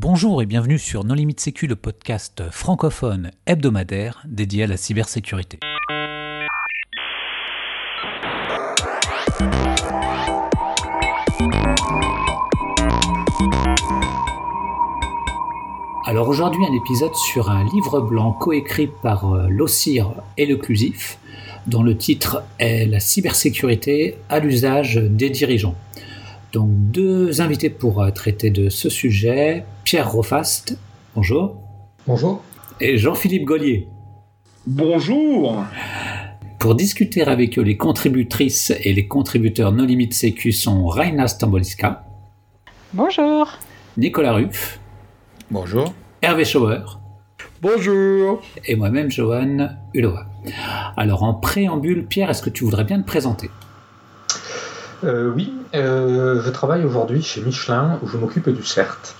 Bonjour et bienvenue sur Non Limite Sécu, le podcast francophone hebdomadaire dédié à la cybersécurité. Alors aujourd'hui un épisode sur un livre blanc coécrit par euh, l'OCIR et le CLUSIF, dont le titre est La cybersécurité à l'usage des dirigeants. Donc deux invités pour euh, traiter de ce sujet, Pierre Rofast, bonjour. Bonjour. Et Jean-Philippe Gollier. Bonjour. Pour discuter avec eux, les contributrices et les contributeurs No Limite Sécu sont Raina Stamboliska. Bonjour. Nicolas Ruff. Bonjour. Hervé Schauer. Bonjour. Et moi-même, Johan Hulova. Alors, en préambule, Pierre, est-ce que tu voudrais bien te présenter? Euh, Oui, euh, je travaille aujourd'hui chez Michelin où je m'occupe du CERT.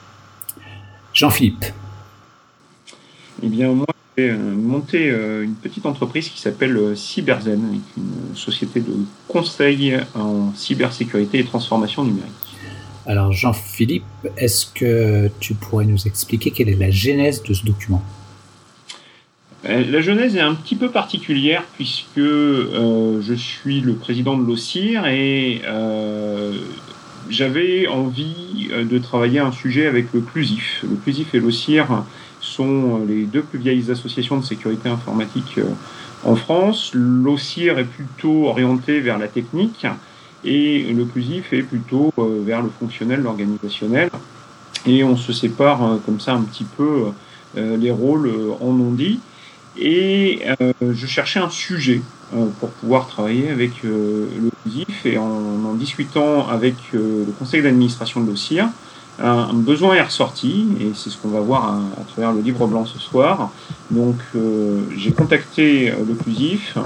Jean-Philippe. Eh bien, moi, j'ai monté euh, une petite entreprise qui s'appelle Cyberzen, une société de conseil en cybersécurité et transformation numérique. Alors Jean-Philippe, est-ce que tu pourrais nous expliquer quelle est la genèse de ce document? La genèse est un petit peu particulière puisque euh, je suis le président de l'OCIR et euh, j'avais envie de travailler un sujet avec le CLUSIF. Le CLUSIF et l'OCIR sont les deux plus vieilles associations de sécurité informatique euh, en France. L'OCIR est plutôt orienté vers la technique et le CLUSIF est plutôt euh, vers le fonctionnel, l'organisationnel. Et on se sépare euh, comme ça un petit peu euh, les rôles en non-dit. Et je cherchais un sujet pour pouvoir travailler avec CLUSIF et en, en discutant avec le conseil d'administration de l'OCIR, un besoin est ressorti et c'est ce qu'on va voir à, travers le livre blanc ce soir. Donc j'ai contacté le CLUSIF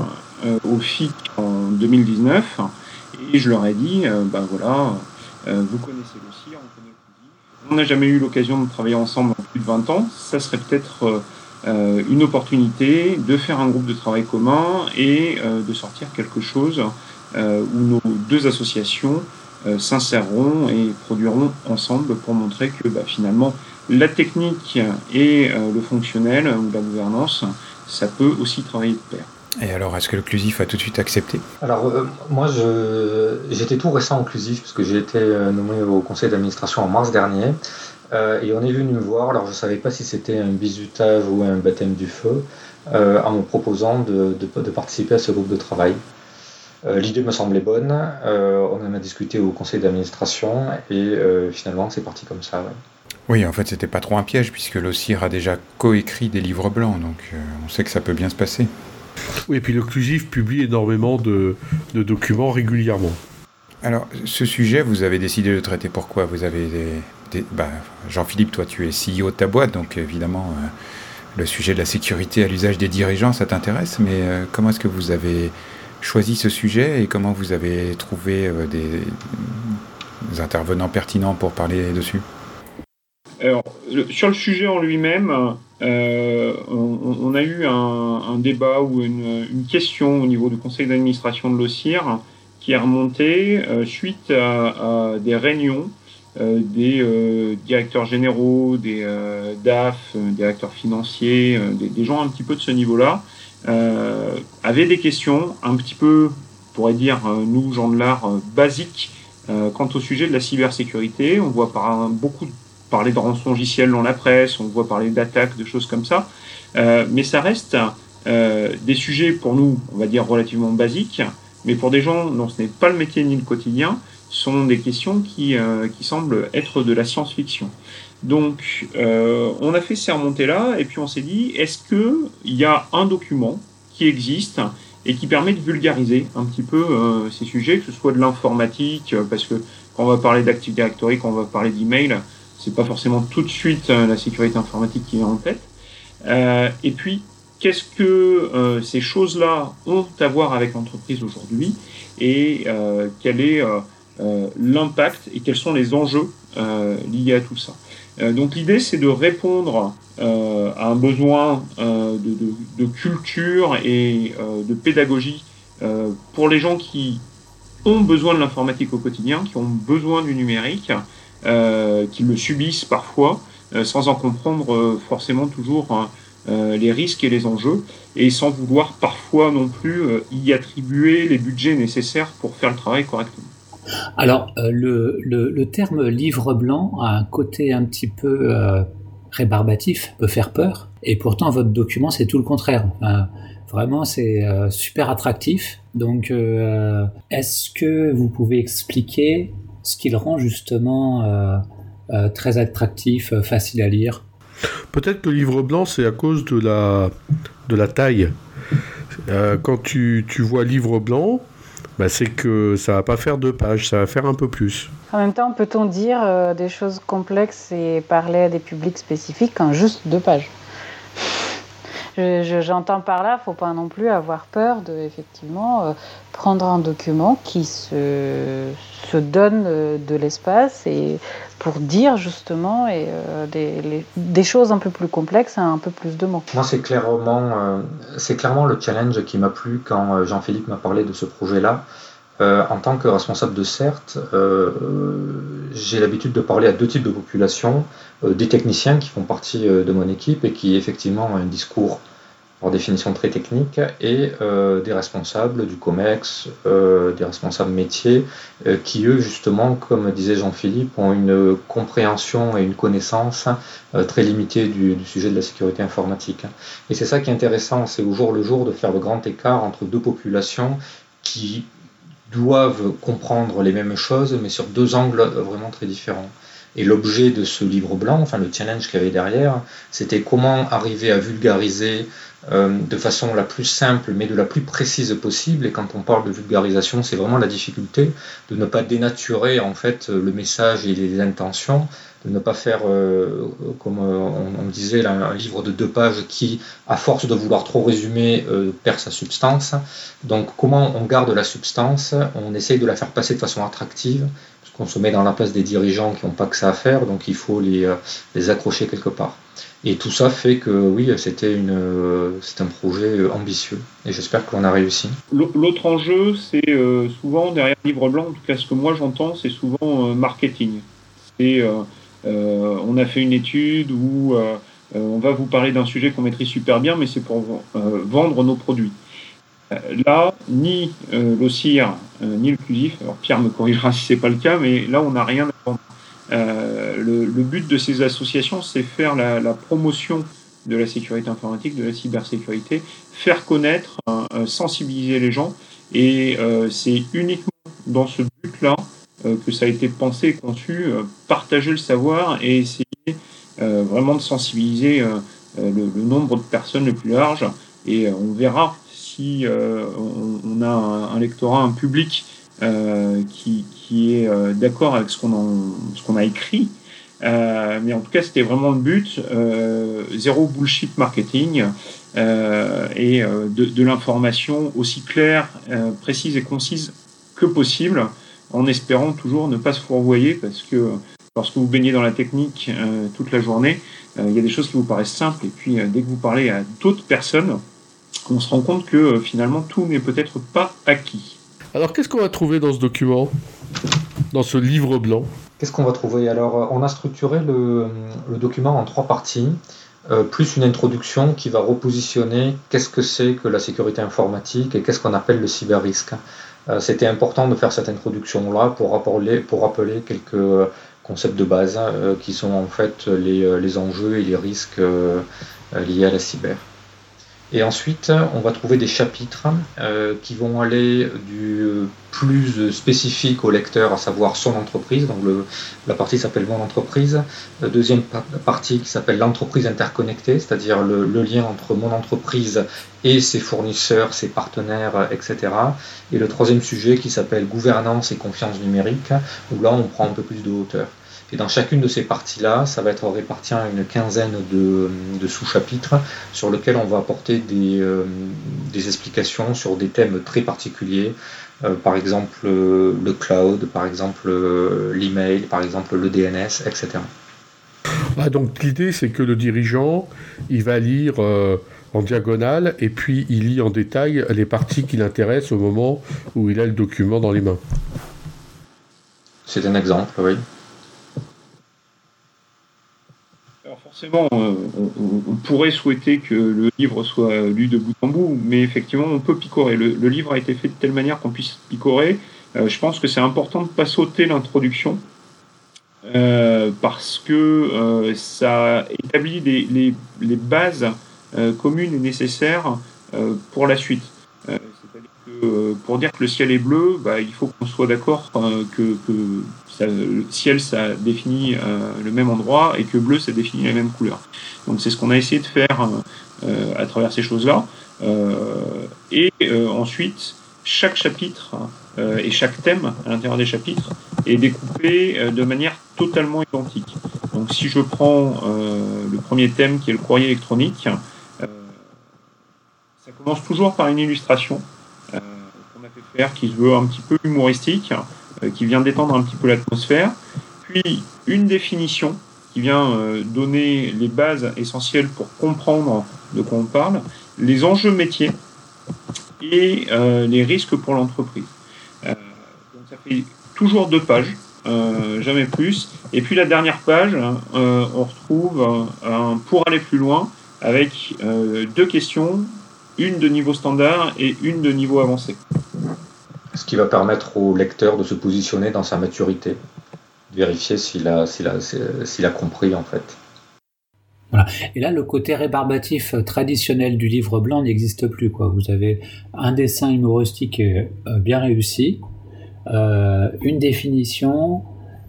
au FIC en 2019 et je leur ai dit, euh, ben voilà, euh, vous connaissez le CIR, on connaît On n'a jamais eu l'occasion de travailler ensemble en plus de 20 ans. Ça serait peut-être euh, une opportunité de faire un groupe de travail commun et de sortir quelque chose où nos deux associations s'inséreront et produiront ensemble pour montrer que bah, finalement la technique et le fonctionnel ou la gouvernance, ça peut aussi travailler de pair. Et alors, est-ce que l'Occlusif a tout de suite accepté? Alors, euh, moi, j'étais tout récent Occlusif, puisque j'ai été euh, nommé au conseil d'administration en mars dernier. Euh, et on est venu me voir, alors je ne savais pas si c'était un bizutage ou un baptême du feu, en me proposant de, de, de, participer à ce groupe de travail. L'idée me semblait bonne, on en a discuté au conseil d'administration, et finalement, c'est parti comme ça. Ouais. Oui, en fait, c'était pas trop un piège, puisque l'OCIR a déjà coécrit des livres blancs, donc on sait que ça peut bien se passer. Oui, et puis le CLUSIF publie énormément de, de, documents régulièrement. Alors, ce sujet, vous avez décidé de traiter pourquoi? Vous avez des, bah, Jean-Philippe, toi, tu es CEO de ta boîte, donc évidemment, euh, le sujet de la sécurité à l'usage des dirigeants, ça t'intéresse. Mais euh, comment est-ce que vous avez choisi ce sujet et comment vous avez trouvé euh, des, intervenants pertinents pour parler dessus? Alors, sur le sujet en lui-même, on, a eu un, un débat ou une, une, question au niveau du conseil d'administration de l'OCIR qui est remonté euh, suite à, des réunions euh, des euh, directeurs généraux, des DAF, directeurs financiers, des, gens un petit peu de ce niveau-là, avaient des questions un petit peu, on pourrait dire, nous, gens de l'art, basiques quant au sujet de la cybersécurité. On voit beaucoup parler de rançongiciel dans la presse, on voit parler d'attaques, de choses comme ça. Mais ça reste des sujets pour nous, on va dire, relativement basiques, mais pour des gens dont ce n'est pas le métier ni le quotidien, sont des questions qui, euh, qui semblent être de la science-fiction. Donc, euh, on a fait ces remontées-là, et puis on s'est dit, est-ce qu'il y a un document qui existe et qui permet de vulgariser un petit peu euh, ces sujets, que ce soit de l'informatique, parce que quand on va parler d'Active Directory, quand on va parler d'email, c'est pas forcément tout de suite euh, la sécurité informatique qui est en tête. Euh, et puis, qu'est-ce que euh, ces choses-là ont à voir avec l'entreprise aujourd'hui et euh, quel est euh, l'impact et quels sont les enjeux liés à tout ça. donc l'idée, c'est de répondre à un besoin de, culture et de pédagogie pour les gens qui ont besoin de l'informatique au quotidien, qui ont besoin du numérique, qui le subissent parfois, sans en comprendre forcément toujours les risques et les enjeux, et sans vouloir parfois non plus y attribuer les budgets nécessaires pour faire le travail correctement. Alors, le, le, terme livre blanc a un côté un petit peu rébarbatif, peut faire peur, et pourtant votre document c'est tout le contraire. Vraiment, c'est euh, super attractif. Donc, euh, est-ce que vous pouvez expliquer ce qui le rend justement euh, très attractif, facile à lire? Peut-être que livre blanc, c'est à cause de la, de la taille. quand tu, tu, vois livre blanc, bah, c'est que ça va pas faire deux pages, ça va faire un peu plus. En même temps, peut-on dire des choses complexes et parler à des publics spécifiques en juste deux pages? J'entends par là, faut pas non plus avoir peur de effectivement euh, prendre un document qui se, donne euh, de l'espace et pour dire justement et, euh, des, choses un peu plus complexes à un peu plus de mots. Moi, c'est clairement, c'est clairement le challenge qui m'a plu quand Jean-Philippe m'a parlé de ce projet-là. en tant que responsable de CERT, j'ai l'habitude de parler à deux types de populations. Des techniciens qui font partie de mon équipe et qui effectivement ont un discours en définition très technique, et euh, des responsables du COMEX, euh, des responsables métiers, euh, qui eux, justement, comme disait Jean-Philippe, ont une compréhension et une connaissance très limitée du, sujet de la sécurité informatique. Et c'est ça qui est intéressant, c'est au jour le jour de faire le grand écart entre deux populations qui doivent comprendre les mêmes choses, mais sur deux angles vraiment très différents. Et l'objet de ce livre blanc, enfin le challenge qu'il y avait derrière, c'était comment arriver à vulgariser euh, de façon la plus simple mais de la plus précise possible. Et quand on parle de vulgarisation, c'est vraiment la difficulté de ne pas dénaturer en fait le message et les intentions, de ne pas faire, euh, comme euh, on, disait, un livre de deux pages qui, à force de vouloir trop résumer, perd sa substance. Donc comment on garde la substance? On essaye de la faire passer de façon attractive qu'on se met dans la place des dirigeants qui n'ont pas que ça à faire, donc il faut les, les accrocher quelque part. Et tout ça fait que oui, c'était une, c'est un projet ambitieux et j'espère qu'on a réussi. L'autre enjeu, c'est euh, souvent derrière le livre blanc, en tout cas ce que moi j'entends, c'est souvent euh, marketing. Et euh, on a fait une étude où on va vous parler d'un sujet qu'on maîtrise super bien, mais c'est pour vendre nos produits. Là, ni l'OCIR, ni le CUSIF, alors Pierre me corrigera si c'est pas le cas, mais là on n'a rien à vendre. Euh, le, but de ces associations, c'est faire la, promotion de la sécurité informatique, de la cybersécurité, faire connaître, euh, euh, sensibiliser les gens. Et c'est uniquement dans ce but-là que ça a été pensé et conçu, partager le savoir et essayer vraiment de sensibiliser le, nombre de personnes le plus large. Et on verra si on, a un, un, lectorat, un public euh, qui, est euh, d'accord avec ce qu'on a écrit. Euh, mais en tout cas, c'était vraiment le but. zéro bullshit marketing et de, de l'information aussi claire, précise et concise que possible, en espérant toujours ne pas se fourvoyer parce que lorsque vous baignez dans la technique toute la journée, il y a des choses qui vous paraissent simples et puis dès que vous parlez à d'autres personnes, on se rend compte que finalement tout n'est peut-être pas acquis. Alors, qu'est-ce qu'on va trouver dans ce document Dans ce livre blanc? Qu'est-ce qu'on va trouver? Alors, euh, on a structuré le, document en trois parties, euh, plus une introduction qui va repositionner qu'est-ce que c'est que la sécurité informatique et qu'est-ce qu'on appelle le cyber-risque. Euh, c'était important de faire cette introduction-là pour rappeler, pour rappeler quelques concepts de base qui sont en fait les, les enjeux et les risques liés à la cyber. Et ensuite, on va trouver des chapitres euh, qui vont aller du plus spécifique au lecteur, à savoir son entreprise. Donc la partie s'appelle Mon entreprise. Deuxième partie qui s'appelle l'entreprise interconnectée, c'est-à-dire le, lien entre mon entreprise et ses fournisseurs, ses partenaires, etc. Et le troisième sujet qui s'appelle gouvernance et confiance numérique, où là on prend un peu plus de hauteur. Et dans chacune de ces parties-là, ça va être réparti en une quinzaine de, sous-chapitres sur lesquels on va apporter des, euh, explications sur des thèmes très particuliers, euh, par exemple euh, le cloud, par exemple l'email, par exemple le DNS, etc. Ah, donc l'idée c'est que le dirigeant, il va lire en diagonale et puis il lit en détail les parties qui l'intéressent au moment où il a le document dans les mains. C'est un exemple, oui. Alors forcément, on, pourrait souhaiter que le livre soit lu de bout en bout, mais effectivement, on peut picorer. Le, livre a été fait de telle manière qu'on puisse picorer. je pense que c'est important de ne pas sauter l'introduction, parce que ça établit les, les bases communes et nécessaires pour la suite. Euh, pour dire que le ciel est bleu, bah, il faut qu'on soit d'accord euh, que, le ciel, ça définit euh, le même endroit et que bleu, ça définit la même couleur. Donc c'est ce qu'on a essayé de faire à travers ces choses-là. et ensuite, chaque chapitre et chaque thème à l'intérieur des chapitres est découpé de manière totalement identique. Donc si je prends le premier thème qui est le courrier électronique, ça commence toujours par une illustration qui se veut un petit peu humoristique, euh, qui vient détendre un petit peu l'atmosphère, puis une définition qui vient euh, donner les bases essentielles pour comprendre de quoi on parle, les enjeux métiers et euh, les risques pour l'entreprise. donc ça fait toujours deux pages, jamais plus. Et puis la dernière page, on retrouve un pour aller plus loin avec deux questions, une de niveau standard et une de niveau avancé qui va permettre au lecteur de se positionner dans sa maturité, vérifier s'il a, compris en fait. Et là, le côté rébarbatif euh, traditionnel du livre blanc n'existe plus. Vous avez un dessin humoristique euh, bien réussi, euh, une définition,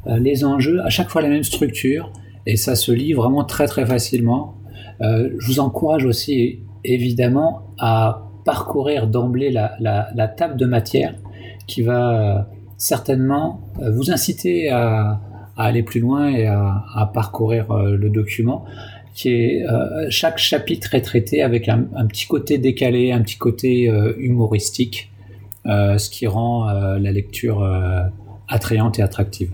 les enjeux, à chaque fois la même structure, et ça se lit vraiment très très facilement. je vous encourage aussi évidemment à parcourir d'emblée la, table de matière qui va euh, certainement euh, vous inciter à, aller plus loin et à, parcourir euh, le document. Qui est, chaque chapitre est traité avec un, petit côté décalé, un petit côté humoristique, ce qui rend la lecture attrayante et attractive.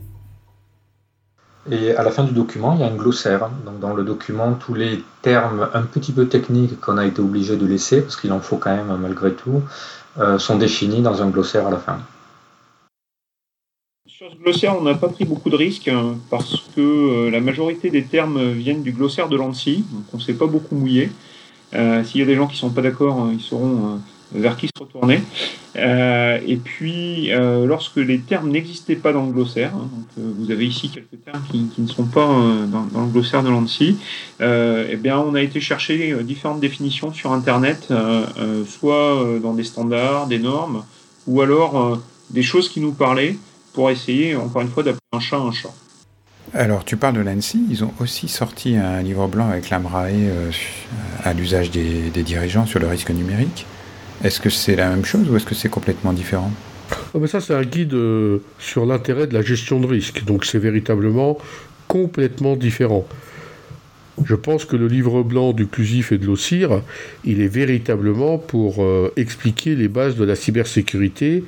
Et à la fin du document, il y a un glossaire. Donc dans le document, tous les termes un petit peu techniques qu'on a été obligé de laisser, parce qu'il en faut quand même malgré tout, sont définis dans un glossaire à la fin. Sur ce glossaire, on n'a pas pris beaucoup de risques hein, parce que euh, la majorité des termes viennent du glossaire de l'ANSI, donc on ne s'est pas beaucoup mouillé. Euh, s'il y a des gens qui ne sont pas d'accord, ils sauront vers qui se retourner. Euh, et puis, euh, lorsque les termes n'existaient pas dans le glossaire, hein, donc, euh, vous avez ici quelques termes qui, ne sont pas dans, le glossaire de l'ANSI, eh on a été chercher différentes définitions sur Internet, soit dans des standards, des normes, ou alors des choses qui nous parlaient pour essayer, encore une fois, d'appeler un chat un chat. Alors, tu parles de l'ANSI, ils ont aussi sorti un livre blanc avec l'AMRAE à l'usage des dirigeants sur le risque numérique. Est-ce que c'est la même chose ou est-ce que c'est complètement différent? Oh, Ça, c'est un guide euh, sur l'intérêt de la gestion de risque. Donc, c'est véritablement complètement différent. Je pense que le livre blanc du Clusif et de l'OCIR, il est véritablement pour euh, expliquer les bases de la cybersécurité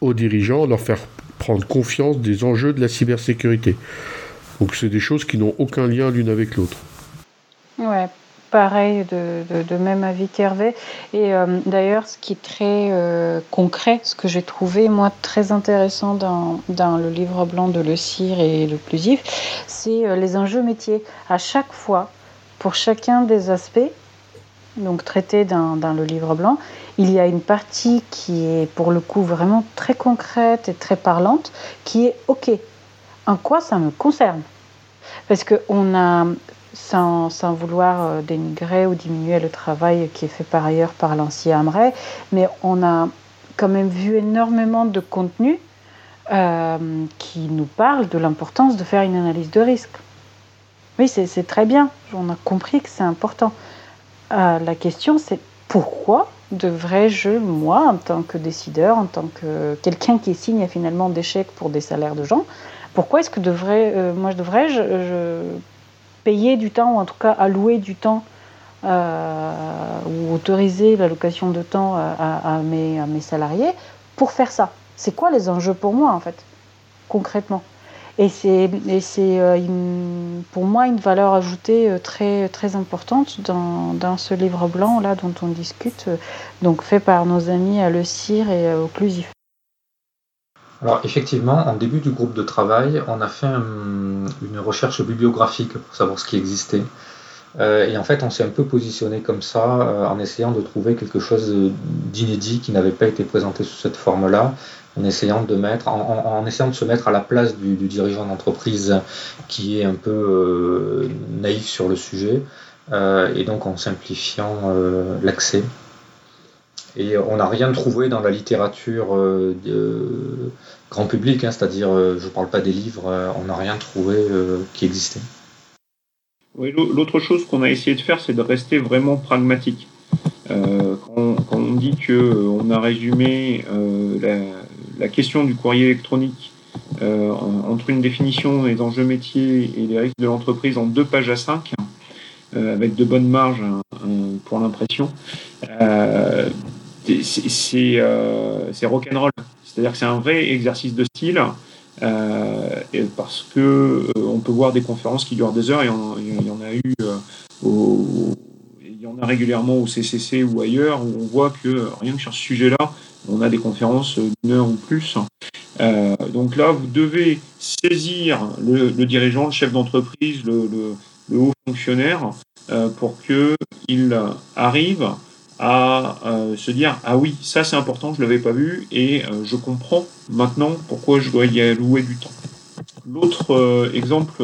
aux dirigeants, leur faire prendre confiance des enjeux de la cybersécurité. Donc c'est des choses qui n'ont aucun lien l'une avec l'autre. Ouais, pareil, de, même avis qu'Hervé. Et euh, d'ailleurs, ce qui est très euh, concret, ce que j'ai trouvé, moi, très intéressant dans, dans, le livre blanc de Le Cire et le Plusif, c'est euh, les enjeux métiers. À chaque fois, pour chacun des aspects, donc traités dans, dans, le livre blanc, il y a une partie qui est pour le coup vraiment très concrète et très parlante, qui est OK, en quoi ça me concerne? Parce qu'on a sans, vouloir euh, dénigrer ou diminuer le travail qui est fait par ailleurs par l'ancien Amray, mais on a quand même vu énormément de contenu euh, qui nous parle de l'importance de faire une analyse de risque. Oui, c'est très bien, on a compris que c'est important. Euh, la question, c'est pourquoi devrais-je, moi, en tant que décideur, en tant que quelqu'un qui signe finalement des chèques pour des salaires de gens, pourquoi est-ce que devrais, moi je devrais je, payer du temps, ou en tout cas allouer du temps, euh, ou autoriser l'allocation de temps à, mes, à, mes, salariés pour faire ça. C'est quoi les enjeux pour moi, en fait, concrètement? Et c'est euh, pour moi une valeur ajoutée euh, très, très importante dans, dans ce livre blanc là dont on discute, donc fait par nos amis à Le Cire et au Clusif. Alors effectivement, en début du groupe de travail, on a fait une recherche bibliographique pour savoir ce qui existait. Euh, et en fait, on s'est un peu positionné comme ça euh, en essayant de trouver quelque chose d'inédit qui n'avait pas été présenté sous cette forme-là, en essayant de mettre, en, essayant de se mettre à la place du, dirigeant d'entreprise qui est un peu euh, naïf sur le sujet, et donc en simplifiant l'accès. Et on n'a rien trouvé dans la littérature grand public, hein, c'est-à-dire, je ne parle pas des livres, on n'a rien trouvé qui existait. Oui, l'autre chose qu'on a essayé de faire, c'est de rester vraiment pragmatique. Euh, quand, on dit que euh, a résumé euh, la, question du courrier électronique entre une définition des enjeux métiers et les risques de l'entreprise en deux pages à cinq, avec de bonnes marges hein, pour l'impression, c'est rock'n'roll. C'est-à-dire que c'est un vrai exercice de style euh, parce que euh, on peut voir des conférences qui durent des heures, et il y en a eu euh, il y en a régulièrement au CCC ou ailleurs, où on voit que rien que sur ce sujet-là, on a des conférences d'une heure ou plus. donc là, vous devez saisir le, dirigeant, le chef d'entreprise, le, haut fonctionnaire, pour qu'il arrive à euh, se dire ah oui ça c'est important je l'avais pas vu et euh, je comprends maintenant pourquoi je dois y allouer du temps. L'autre euh, exemple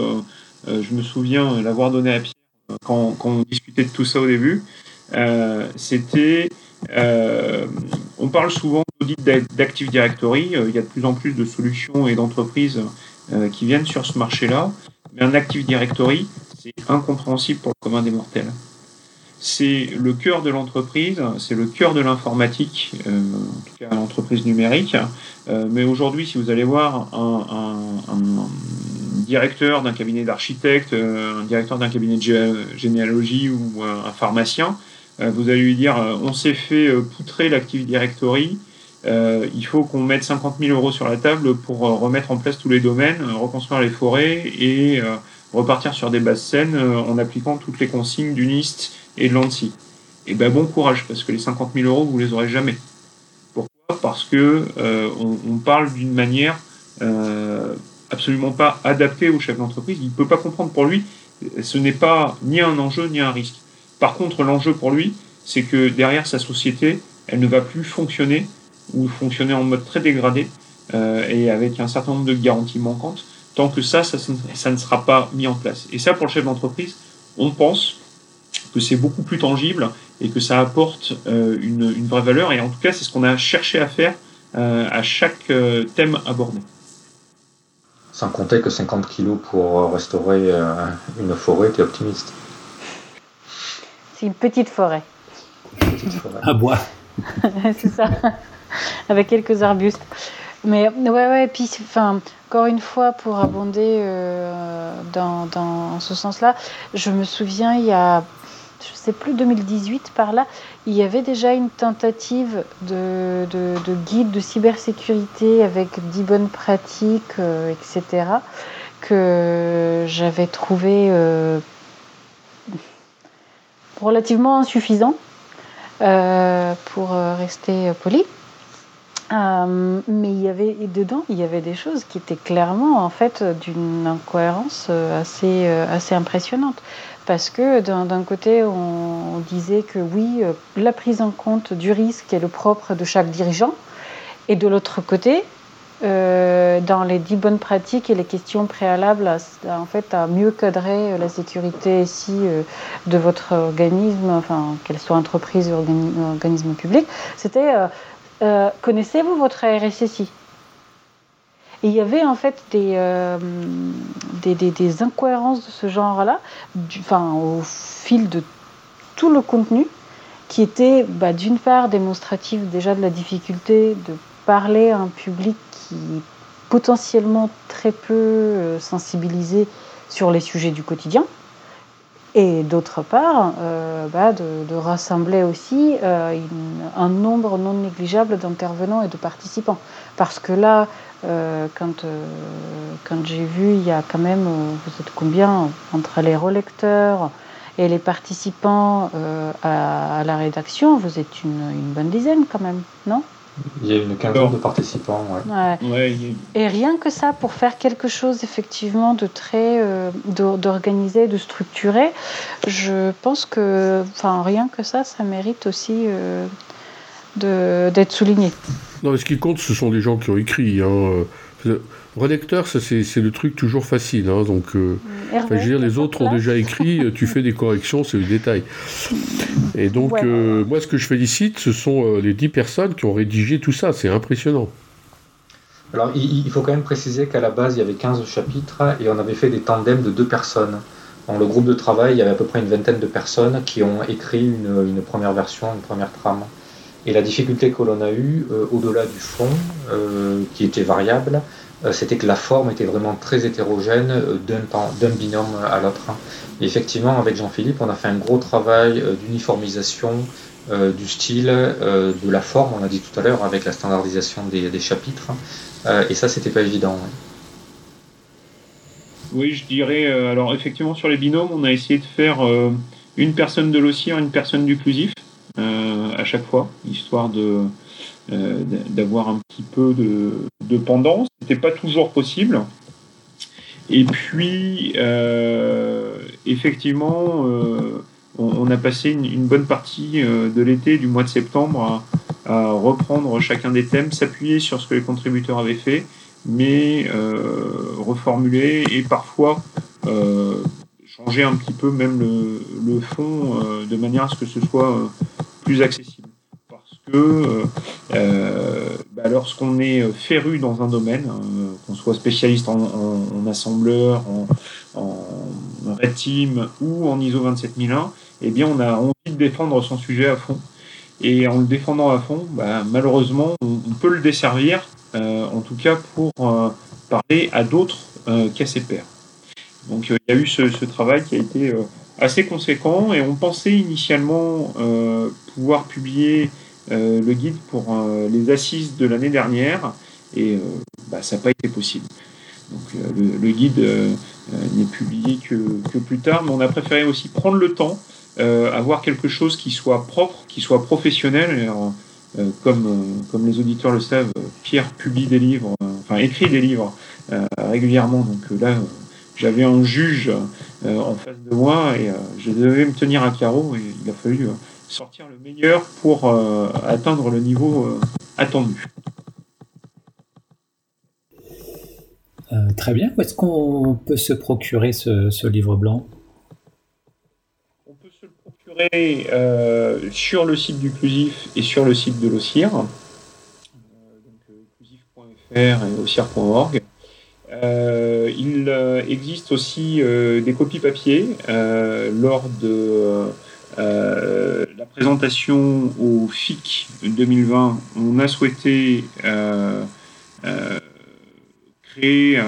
je me souviens l'avoir donné à Pierre quand, on discutait de tout ça au début c'était on parle souvent d'audit d'Active Directory il y a de plus en plus de solutions et d'entreprises qui viennent sur ce marché là mais un Active Directory c'est incompréhensible pour le commun des mortels c'est le cœur de l'entreprise, c'est le cœur de l'informatique, euh, en tout cas l'entreprise numérique. Euh, mais aujourd'hui, si vous allez voir un, directeur d'un cabinet d'architecte, euh, un directeur d'un cabinet de généalogie ou un pharmacien, vous allez lui dire on s'est fait poutrer l'Active Directory, il faut qu'on mette 50 000 euros sur la table pour remettre en place tous les domaines, reconstruire les forêts et repartir sur des bases saines en appliquant toutes les consignes du NIST et de l'ANSI. Et ben bon courage, parce que les 50 000 euros, vous les aurez jamais. Pourquoi? Parce que euh, on, parle d'une manière euh, absolument pas adaptée au chef d'entreprise. Il ne peut pas comprendre pour lui, ce n'est pas ni un enjeu ni un risque. Par contre, l'enjeu pour lui, c'est que derrière sa société, elle ne va plus fonctionner ou fonctionner en mode très dégradé euh, et avec un certain nombre de garanties manquantes, tant que ça, ça ne sera pas mis en place. Et ça, pour le chef d'entreprise, on pense que c'est beaucoup plus tangible et que ça apporte euh, une, vraie valeur. Et en tout cas, c'est ce qu'on a cherché à faire euh, à chaque euh, thème abordé. Sans compter que 50 kilos pour restaurer une forêt, tu es optimiste. C'est une petite forêt. À bois. c'est ça. Avec quelques arbustes. Mais ouais, ouais, et puis, enfin, encore une fois, pour abonder dans, dans, ce sens-là, je me souviens, il y a je ne sais plus, 2018 par là, il y avait déjà une tentative de, guide de cybersécurité avec 10 bonnes pratiques, euh, etc., que j'avais trouvé euh, relativement insuffisant, euh, pour rester poli. Mais il y avait dedans, il y avait des choses qui étaient clairement en fait d'une incohérence assez, assez impressionnante. Parce que d'un côté, on, disait que oui, euh, la prise en compte du risque est le propre de chaque dirigeant, et de l'autre côté, euh, dans les dix bonnes pratiques et les questions préalables, en fait, à mieux cadrer la sécurité ici euh, de votre organisme, enfin, qu'elle soit entreprise ou organisme public, c'était connaissez-vous votre RSSI il y avait en fait des, euh, incohérences de ce genre-là, au fil de tout le contenu, qui était bah, d'une part démonstratif déjà de la difficulté de parler à un public qui est potentiellement très peu euh, sensibilisé sur les sujets du quotidien, et d'autre part, euh, bah, de, rassembler aussi un nombre non négligeable d'intervenants et de participants. Parce que là, euh, quand, euh, quand j'ai vu, il y a quand même, euh, vous êtes combien entre les relecteurs et les participants à, la rédaction Vous êtes une, bonne dizaine quand même, non? Il y a une quinzaine de participants. Ouais. Et rien que ça, pour faire quelque chose effectivement de très, euh, d'organisé, de structuré, je pense que, enfin, rien que ça, ça mérite aussi euh, d'être souligné. Non, ce qui compte, ce sont les gens qui ont écrit. Hein. Relecteur, ça c'est le truc toujours facile. Hein, donc, euh, je veux dire, les autres ont déjà écrit, euh, tu fais des corrections, c'est le détail. Et donc, euh, moi, ce que je félicite, ce sont les 10 personnes qui ont rédigé tout ça. C'est impressionnant. Alors, il, faut quand même préciser qu'à la base, il y avait 15 chapitres et on avait fait des tandems de deux personnes. Dans le groupe de travail, il y avait à peu près une vingtaine de personnes qui ont écrit une, une première version, une première trame. Et la difficulté que l'on a eue, au-delà du fond, qui était variable, euh, c'était que la forme était vraiment très hétérogène euh, d'un binôme à l'autre. effectivement, avec Jean-Philippe, on a fait un gros travail euh, d'uniformisation du style, de la forme, on a dit tout à l'heure, avec la standardisation des, chapitres. et ça, c'était pas évident. Oui, je dirais. alors, effectivement, sur les binômes, on a essayé de faire une personne de l'ossir, une personne du clusif à chaque fois, histoire de euh, d'avoir un petit peu de, de pendant. C'était pas toujours possible. Et puis, euh, effectivement, euh, on, a passé une, bonne partie de l'été, du mois de septembre, à, reprendre chacun des thèmes, s'appuyer sur ce que les contributeurs avaient fait, mais reformuler et parfois changer un petit peu même le, fond de manière à ce que ce soit plus accessible que euh, euh, bah, lorsqu'on est féru dans un domaine, euh, qu'on soit spécialiste en, assembleur, en, Red Team ou en ISO 27001, eh bien, on a envie de défendre son sujet à fond. Et en le défendant à fond, bah, malheureusement, on, peut le desservir, en tout cas pour parler à d'autres qu'à ses pairs. Donc il y a eu ce, ce travail qui a été assez conséquent et on pensait initialement pouvoir publier euh, le guide pour euh, les assises de l'année dernière et euh, bah, ça n'a pas été possible. Donc, le, guide n'est publié que, plus tard, mais on a préféré aussi prendre le temps, avoir quelque chose qui soit propre, qui soit professionnel. comme, comme les auditeurs le savent, Pierre publie des livres, enfin écrit des livres régulièrement. Donc là, j'avais un juge en face de moi et je devais me tenir à carreau et il a fallu sortir le meilleur pour euh, atteindre le niveau euh, attendu. Euh, très bien. Où est-ce qu'on peut se procurer ce, livre blanc? On peut se le procurer sur le site du Clusif et sur le site de l'OCIR, donc clusif.fr et ocir.org. il existe aussi des copies papier lors de euh, la présentation au FIC 2020, on a souhaité euh, euh, créer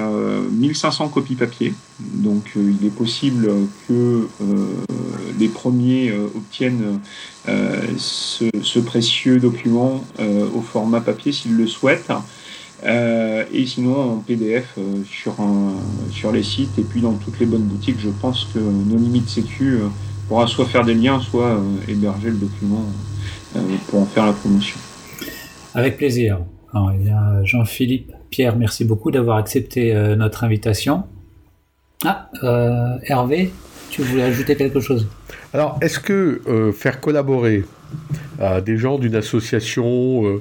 1500 copies papier. Donc il est possible que les premiers obtiennent ce, précieux document au format papier s'ils le souhaitent. Et sinon en PDF sur, sur les sites et puis dans toutes les bonnes boutiques, je pense que nos limites sécu pourra soit faire des liens, soit euh, héberger le document euh, pour en faire la promotion. Avec plaisir. Jean-Philippe, Pierre, merci beaucoup d'avoir accepté euh, notre invitation. Ah, Hervé, tu voulais ajouter quelque chose? Alors, est-ce que faire collaborer des gens d'une association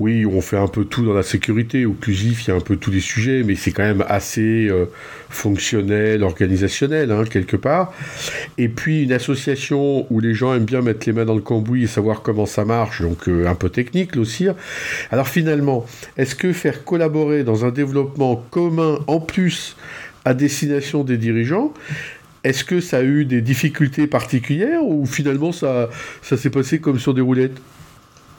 oui, on fait un peu tout dans la sécurité. Occlusif, il y a un peu tous les sujets, mais c'est quand même assez euh, fonctionnel, organisationnel, hein, quelque part. Et puis une association où les gens aiment bien mettre les mains dans le cambouis et savoir comment ça marche, donc euh, un peu technique, aussi. Alors finalement, est-ce que faire collaborer dans un développement commun en plus à destination des dirigeants, est-ce que ça a eu des difficultés particulières ou finalement ça s'est passé comme sur des roulettes?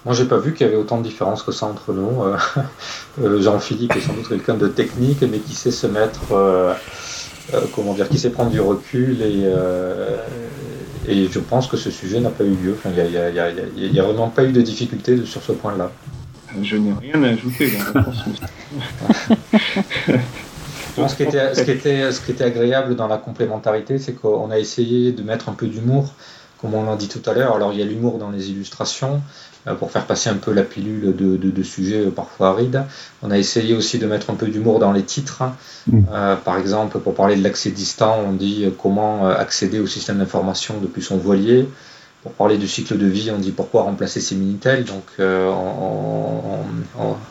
Moi, j'ai pas vu qu'il y avait autant de différences que ça entre nous. Euh, euh, Jean-Philippe est sans doute quelqu'un de technique, mais qui sait se mettre, euh, comment dire, qui sait prendre du recul et, et je pense que ce sujet n'a pas eu lieu. Il n'y a, vraiment pas eu de difficulté sur ce point-là. Je n'ai rien à ajouter. ce, qui était, ce, qui était, ce qui était agréable dans la complémentarité, c'est qu'on a essayé de mettre un peu d'humour comme on l'a dit tout à l'heure, alors il y a l'humour dans les illustrations, pour faire passer un peu la pilule de, de, sujets parfois arides. On a essayé aussi de mettre un peu d'humour dans les titres. Mm. par exemple, pour parler de l'accès distant, on dit comment accéder au système d'information depuis son voilier pour parler du cycle de vie, on dit pourquoi remplacer ces Minitel. Donc euh,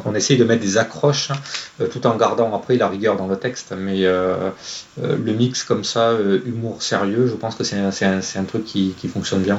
on, essaye de mettre des accroches euh, tout en gardant après la rigueur dans le texte. Mais euh, le mix comme ça, humour sérieux, je pense que c'est un, truc qui, fonctionne bien.